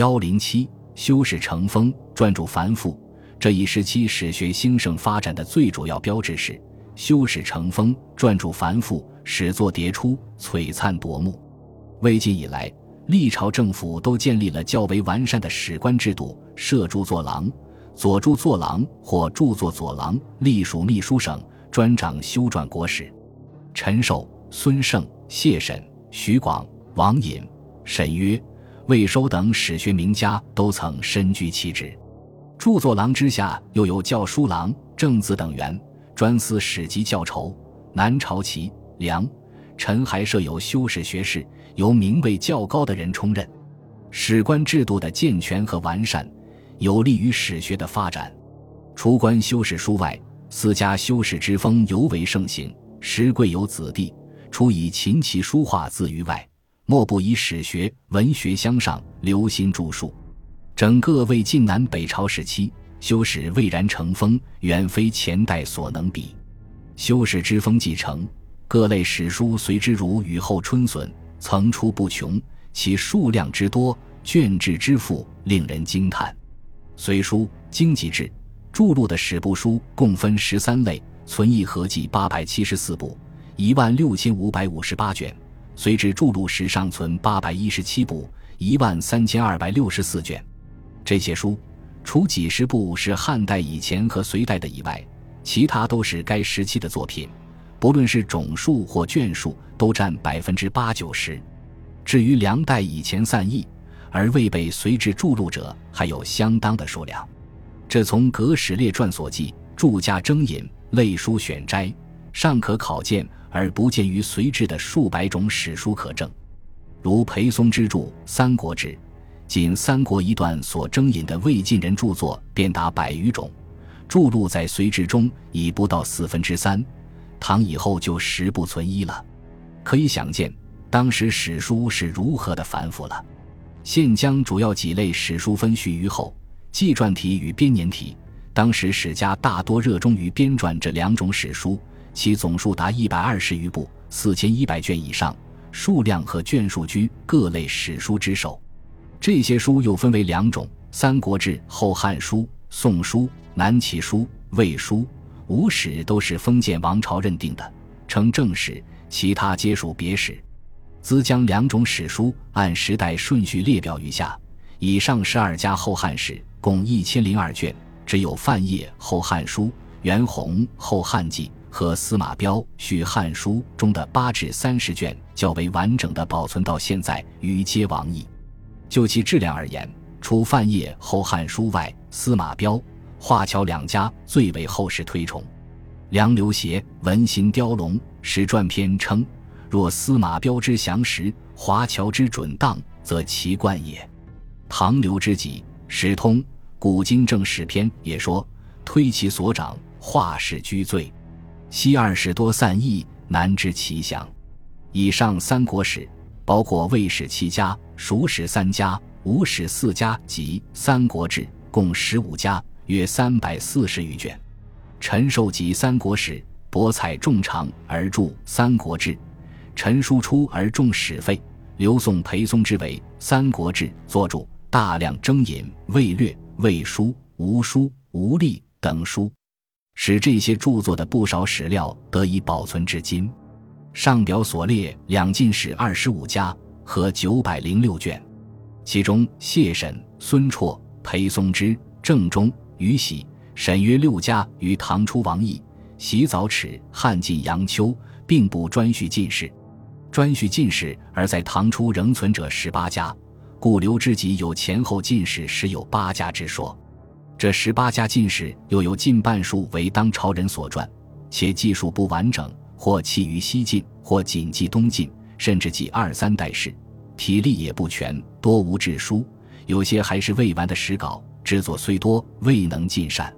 幺零七修史成风，专注繁复。这一时期史学兴盛发展的最主要标志是修史成风，专注繁复，史作迭出，璀璨夺目。魏晋以来，历朝政府都建立了较为完善的史官制度，设著作郎、左著作郎或著作左郎，隶属秘书省，专掌修撰国史。陈寿、孙胜、谢沈、徐广、王隐、沈约。魏收等史学名家都曾身居其职，著作郎之下又有教书郎、正子等员，专司史籍教筹。南朝齐、梁、陈还设有修史学士，由名位较高的人充任。史官制度的健全和完善，有利于史学的发展。除官修史书外，私家修史之风尤为盛行。时贵有子弟，除以琴棋书画自娱外。莫不以史学、文学相上，留心著述。整个魏晋南北朝时期，修史蔚然成风，远非前代所能比。修史之风继承，各类史书随之如雨后春笋，层出不穷。其数量之多，卷帙之富，令人惊叹。隋书、经籍志、著录的史部书共分十三类，存译合计八百七十四部，一万六千五百五十八卷。随之著录时尚存八百一十七部，一万三千二百六十四卷。这些书，除几十部是汉代以前和隋代的以外，其他都是该时期的作品。不论是种数或卷数，都占百分之八九十。至于梁代以前散佚而未被隋制著录者，还有相当的数量。这从《格史列传》所记、著家征引、类书选摘，尚可考见。而不见于隋制的数百种史书可证，如裴松之著《三国志》，仅三国一段所征引的魏晋人著作便达百余种，著录在隋志中已不到四分之三，唐以后就十不存一了。可以想见，当时史书是如何的繁复了。现将主要几类史书分序于后：纪传体与编年体。当时史家大多热衷于编撰这两种史书。其总数达一百二十余部，四千一百卷以上，数量和卷数居各类史书之首。这些书又分为两种：《三国志》《后汉书》《宋书》《南齐书》《魏书》《吴史》都是封建王朝认定的，称正史；其他皆属别史。兹将两种史书按时代顺序列表于下。以上十二家《后汉史》共一千零二卷，只有范晔《后汉书》、袁弘《后汉纪》。和司马彪《续汉书》中的八至三十卷较为完整的保存到现在，余皆亡矣。就其质量而言，除范晔《后汉书》外，司马彪、华侨两家最为后世推崇。梁刘协《文心雕龙史传篇》称：“若司马彪之详实，华侨之准当，则其冠也。”唐刘之己《史通·古今正史篇》也说：“推其所长，画史居最。”西二史多散佚，难知其详。以上三国史包括魏史七家、蜀史三家、吴史四家及《三国志》共十五家，约三百四十余卷。陈寿集三国史，博采众长而著《三国志》；陈叔出而重史废，刘宋裴松之为《三国志》作著，大量征引《魏略》《魏书》《吴书》《吴历》等书。使这些著作的不少史料得以保存至今。上表所列两晋史二十五家和九百零六卷，其中谢慎、孙绰、裴松之、郑中、于喜、沈约六家于唐初王毅、习早尺、汉晋杨秋，并不专序进士。专序进士而在唐初仍存者十八家，故刘知己有前后进士十有八家之说。这十八家进士又有近半数为当朝人所传，且记述不完整，或弃于西晋，或仅记东晋，甚至记二三代事，体例也不全，多无志书，有些还是未完的史稿，制作虽多，未能尽善。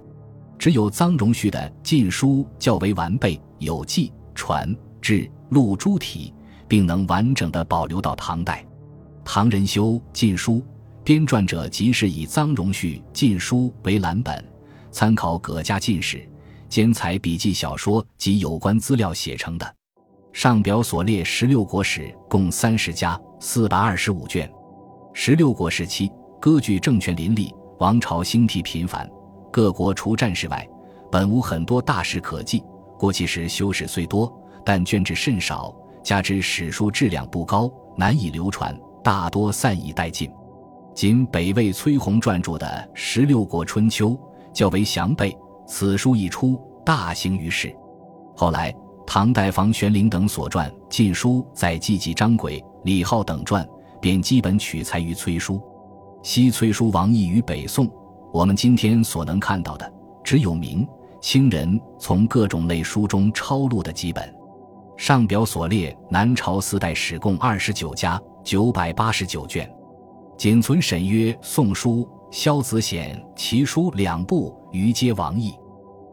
只有臧荣绪的《晋书》较为完备，有记、传、志、录诸体，并能完整的保留到唐代。唐人修《晋书》。编撰者即是以臧荣绪《晋书》为蓝本，参考葛家进士，兼采笔记小说及有关资料写成的。上表所列十六国史共三十家，四百二十五卷。十六国时期割据政权林立，王朝兴替频繁，各国除战事外，本无很多大事可记。过其时修史虽多，但卷帙甚少，加之史书质量不高，难以流传，大多散以殆尽。仅北魏崔洪撰著的《十六国春秋》较为详备，此书一出，大行于世。后来，唐代房玄龄等所传《晋书》在季季张轨、李浩等传，便基本取材于崔书。西崔书亡佚于北宋，我们今天所能看到的，只有明清人从各种类书中抄录的几本。上表所列南朝四代史共二十九家，九百八十九卷。仅存沈约《宋书》《萧子显齐书》两部，余皆亡佚。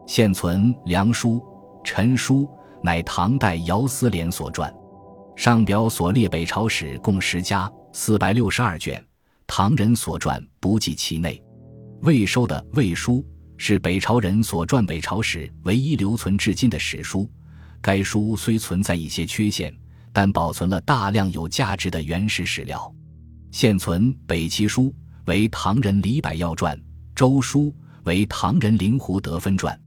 现存《梁书》《陈书》，乃唐代姚思廉所撰。上表所列北朝史共十家，四百六十二卷，唐人所撰不计其内。未收的《魏书》是北朝人所撰北朝史唯一留存至今的史书。该书虽存在一些缺陷，但保存了大量有价值的原始史料。现存《北齐书》为唐人李百药传，《周书》为唐人灵狐得分传。